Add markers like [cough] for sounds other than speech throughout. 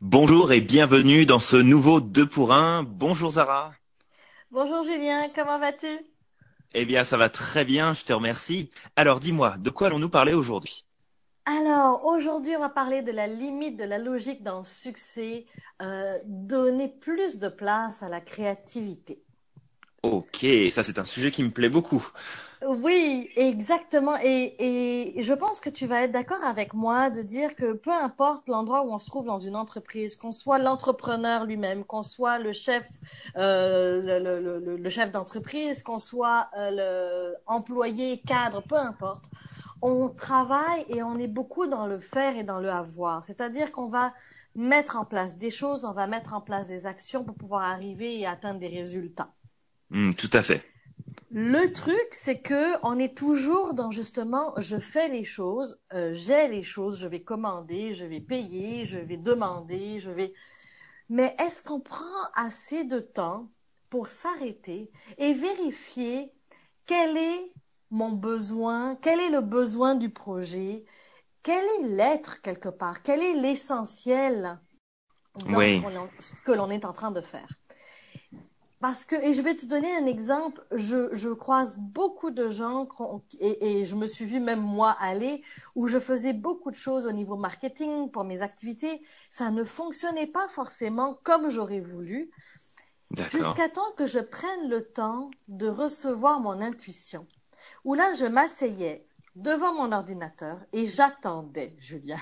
Bonjour et bienvenue dans ce nouveau 2 pour 1. Bonjour Zara. Bonjour Julien, comment vas-tu? Eh bien, ça va très bien, je te remercie. Alors, dis-moi, de quoi allons-nous parler aujourd'hui? Alors, aujourd'hui, on va parler de la limite de la logique dans le succès, euh, donner plus de place à la créativité. Ok, ça c'est un sujet qui me plaît beaucoup. Oui, exactement. Et, et je pense que tu vas être d'accord avec moi de dire que peu importe l'endroit où on se trouve dans une entreprise, qu'on soit l'entrepreneur lui-même, qu'on soit le chef, euh, le, le, le, chef d'entreprise, qu'on soit euh, l'employé, cadre, peu importe, on travaille et on est beaucoup dans le faire et dans le avoir. C'est-à-dire qu'on va mettre en place des choses, on va mettre en place des actions pour pouvoir arriver et atteindre des résultats. Hmm, tout à fait. Le truc, c'est que on est toujours dans justement, je fais les choses, euh, j'ai les choses, je vais commander, je vais payer, je vais demander, je vais. Mais est-ce qu'on prend assez de temps pour s'arrêter et vérifier quel est mon besoin, quel est le besoin du projet, quel est l'être quelque part, quel est l'essentiel dans ce que l'on est en train de faire? Parce que, et je vais te donner un exemple, je, je croise beaucoup de gens, et, et, je me suis vue même moi aller, où je faisais beaucoup de choses au niveau marketing pour mes activités. Ça ne fonctionnait pas forcément comme j'aurais voulu, jusqu'à temps que je prenne le temps de recevoir mon intuition. Où là, je m'asseyais devant mon ordinateur et j'attendais, Julien.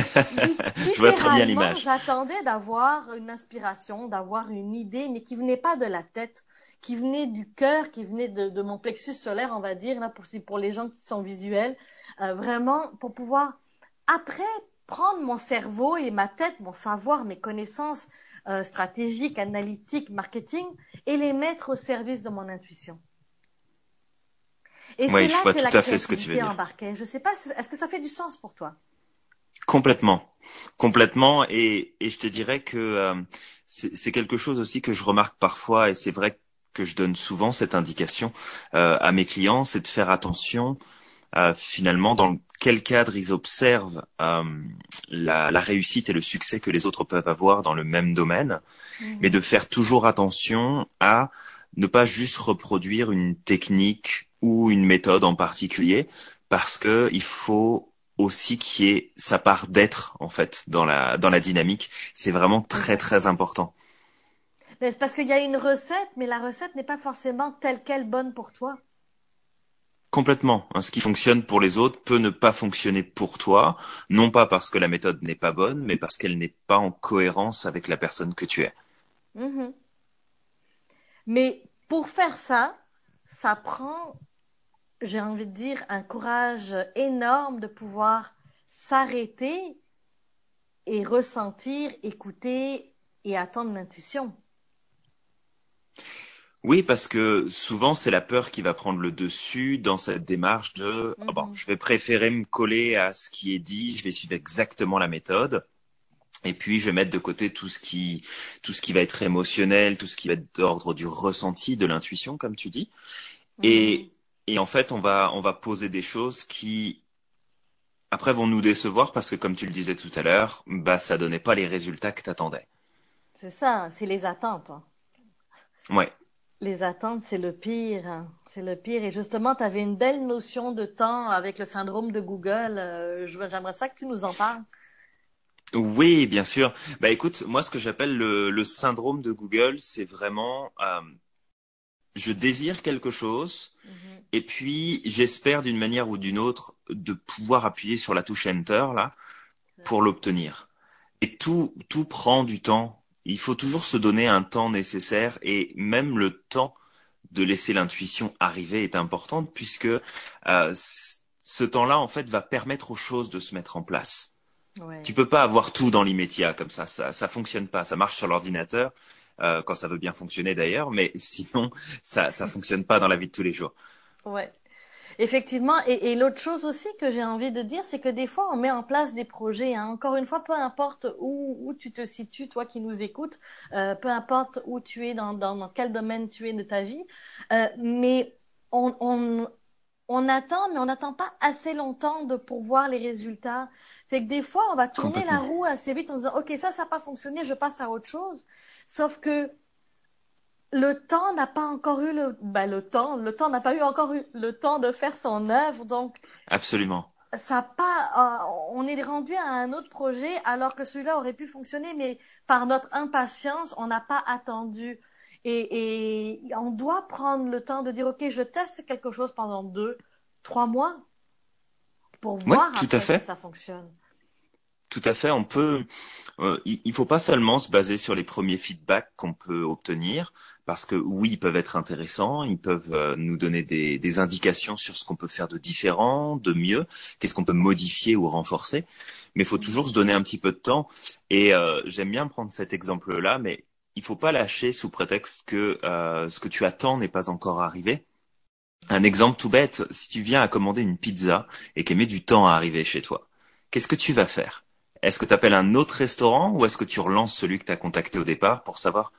[laughs] je vois très bien l'image. J'attendais d'avoir une inspiration, d'avoir une idée, mais qui venait pas de la tête, qui venait du cœur, qui venait de, de, mon plexus solaire, on va dire, là pour, pour les gens qui sont visuels, euh, vraiment pour pouvoir après prendre mon cerveau et ma tête, mon savoir, mes connaissances euh, stratégiques, analytiques, marketing, et les mettre au service de mon intuition. Et c'est là que la créativité embarquait. Je sais pas, est-ce que ça fait du sens pour toi? Complètement, complètement. Et, et je te dirais que euh, c'est quelque chose aussi que je remarque parfois, et c'est vrai que je donne souvent cette indication euh, à mes clients, c'est de faire attention euh, finalement dans quel cadre ils observent euh, la, la, réussite et le succès que les autres peuvent avoir dans le même domaine, mmh. mais de faire toujours attention à ne pas juste reproduire une technique ou une méthode en particulier, parce que il faut aussi qui est sa part d'être en fait dans la dans la dynamique. C'est vraiment très très important. c'est parce qu'il y a une recette, mais la recette n'est pas forcément telle qu'elle bonne pour toi. Complètement. Hein, ce qui fonctionne pour les autres peut ne pas fonctionner pour toi, non pas parce que la méthode n'est pas bonne, mais parce qu'elle n'est pas en cohérence avec la personne que tu es. Mm-hmm. Mais pour faire ça, ça prend j'ai envie de dire, un courage énorme de pouvoir s'arrêter et ressentir, écouter et attendre l'intuition. Oui, parce que souvent c'est la peur qui va prendre le dessus dans cette démarche de oh bon, mhm. je vais préférer me coller à ce qui est dit, je vais suivre exactement la méthode. Et puis je vais mettre de côté tout ce qui tout ce qui va être émotionnel, tout ce qui va être d'ordre du ressenti, de l'intuition comme tu dis. Et mhm. Et en fait, on va, on va poser des choses qui, après, vont nous décevoir parce que, comme tu le disais tout à l'heure, bah, ça donnait pas les résultats que tu attendais. C'est ça, c'est les attentes. Hein. Ouais. Les attentes, c'est le pire. Hein. C'est le pire. Et justement, tu avais une belle notion de temps avec le syndrome de Google. Euh, j'aimerais ça que tu nous en parles. Oui, bien sûr. Bah écoute, moi ce que j'appelle le, le, syndrome de Google, c'est vraiment euh, je désire quelque chose mhm. et puis j'espère d'une manière ou d'une autre de pouvoir appuyer sur la touche Enter là pour l'obtenir. Et tout tout prend du temps. Il faut toujours se donner un temps nécessaire et même le temps de laisser l'intuition arriver est important puisque euh, ce temps-là en fait va permettre aux choses de se mettre en place. Ouais. Tu peux pas avoir tout dans l'immédiat comme ça, ça ça fonctionne pas. Ça marche sur l'ordinateur, euh, quand ça veut bien fonctionner d'ailleurs, mais [laughs] sinon ça ça fonctionne pas dans la vie de tous les jours. Ouais. Effectivement, et, et l'autre chose aussi que j'ai envie de dire, c'est que des fois on met en place des projets. Hein. Encore une fois, peu importe où, où tu te situes, toi qui nous écoutes, euh, peu importe où tu es, dans, dans, dans, quel domaine tu es de ta vie, euh, mais on, on, on attend, mais on n'attend pas assez longtemps de pour voir les résultats. Fait que des fois, on va tourner la roue assez vite en disant, OK, ça, ça n'a pas fonctionné, je passe à autre chose. Sauf que le temps n'a pas encore eu le, ben, le temps, le temps n'a pas eu encore eu le temps de faire son œuvre, donc. Absolument. Ça pas, euh, on est rendu à un autre projet alors que celui-là aurait pu fonctionner, mais par notre impatience, on n'a pas attendu. Et, et on doit prendre le temps de dire, OK, je teste quelque chose pendant deux, trois mois pour voir tout à fait. si ça fonctionne. Tout à fait. On peut. Euh, il ne faut pas seulement se baser sur les premiers feedbacks qu'on peut obtenir, parce que oui, ils peuvent être intéressants, ils peuvent euh, nous donner des, des, indications sur ce qu'on peut faire de différent, de mieux, qu'est-ce qu'on peut modifier ou renforcer. Mais il faut toujours se donner un petit peu de temps. Et euh, j'aime bien prendre cet exemple-là, mais il faut pas lâcher sous prétexte que euh, ce que tu attends n'est pas encore arrivé. Un exemple tout bête, si tu viens à commander une pizza et qu'elle met du temps à arriver chez toi, qu'est-ce que tu vas faire? Est-ce que tu appelles un autre restaurant ou est-ce que tu relances celui que tu as contacté au départ pour savoir?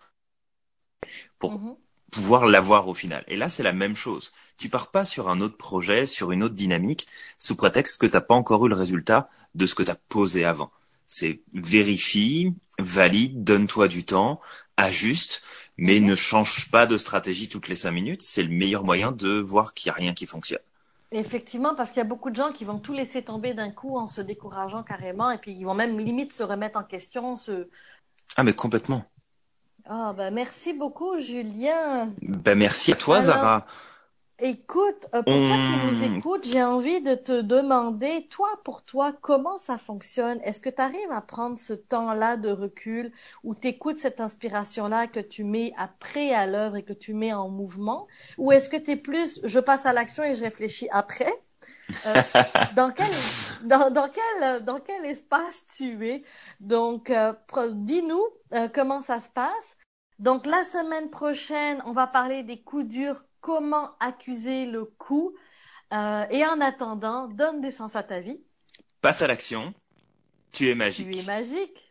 Pour mhm. pouvoir l'avoir au final Et là, c'est la même chose. Tu pars pas sur un autre projet, sur une autre dynamique, sous prétexte que tu n'as pas encore eu le résultat de ce que tu as posé avant. C'est vérifie, valide, donne-toi du temps, ajuste, mais ne change pas de stratégie toutes les cinq minutes. C'est le meilleur moyen de voir qu'il n'y a rien qui fonctionne. Effectivement, parce qu'il y a beaucoup de gens qui vont tout laisser tomber d'un coup en se décourageant carrément, et puis ils vont même limite se remettre en question. Se... Ah mais complètement. Ah ben merci beaucoup Julien. Ben merci à toi Zara. Écoute, euh, pour toi qui nous écoutes, j'ai envie de te demander, toi pour toi, comment ça fonctionne? Est-ce que tu arrives à prendre ce temps-là de recul où tu écoutes cette inspiration-là que tu mets après à l'œuvre et que tu mets en mouvement? Ou est-ce que tu es plus, je passe à l'action et je réfléchis après? Euh, dans quel dans, dans, quel dans quel espace tu es? Donc euh, dis-nous comment ça se passe. Donc la semaine prochaine, on va parler des coups durs comment accuser le coup. Euh, et en attendant, donne du sens à ta vie. Passe à l'action. Tu es magique. Tu es magique.